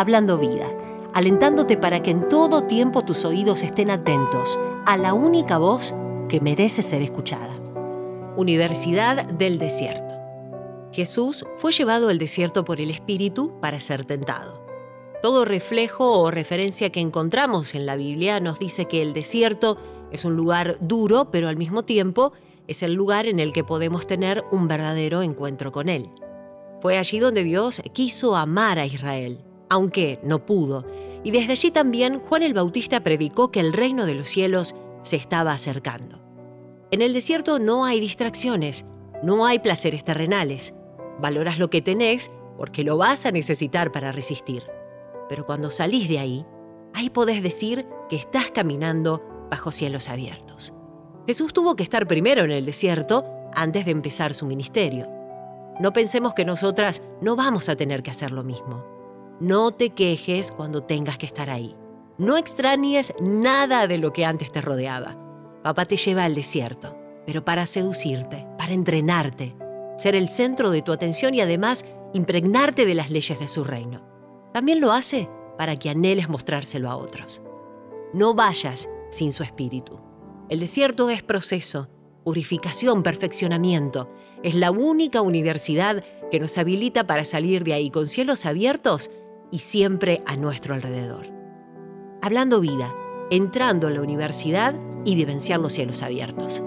Hablando Vida, alentándote para que en todo tiempo tus oídos estén atentos a la única voz que merece ser escuchada. Universidad del Desierto. Jesús fue llevado al desierto por el Espíritu para ser tentado. Todo reflejo o referencia que encontramos en la Biblia nos dice que el desierto es un lugar duro, pero al mismo tiempo es el lugar en el que podemos tener un verdadero encuentro con Él. Fue allí donde Dios quiso amar a Israel, aunque no pudo, y desde allí también Juan el Bautista predicó que el reino de los cielos se estaba acercando. En el desierto no hay distracciones, no hay placeres terrenales. Valoras lo que tenés porque lo vas a necesitar para resistir. Pero cuando salís de ahí, ahí podés decir que estás caminando bajo cielos abiertos. Jesús tuvo que estar primero en el desierto antes de empezar su ministerio. No pensemos que nosotras no vamos a tener que hacer lo mismo. No te quejes cuando tengas que estar ahí. No extrañes nada de lo que antes te rodeaba. Papá te lleva al desierto, pero para seducirte, para entrenarte, ser el centro de tu atención y además impregnarte de las leyes de su reino. También lo hace para que anheles mostrárselo a otros. No vayas sin su espíritu. El desierto es proceso, purificación, perfeccionamiento. Es la única universidad que nos habilita para salir de ahí con cielos abiertos y siempre a nuestro alrededor. Hablando vida, entrando a la universidad y vivenciar los cielos abiertos.